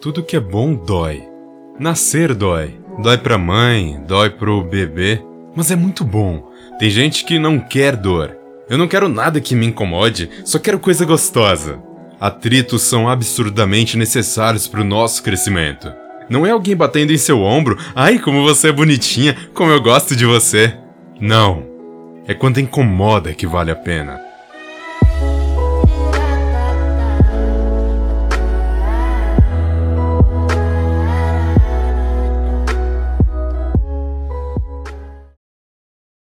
Tudo que é bom dói. Nascer dói. Dói pra mãe, dói pro bebê. Mas é muito bom. Tem gente que não quer dor. Eu não quero nada que me incomode, só quero coisa gostosa. Atritos são absurdamente necessários pro nosso crescimento. Não é alguém batendo em seu ombro, ai como você é bonitinha, como eu gosto de você. Não. É quando incomoda que vale a pena.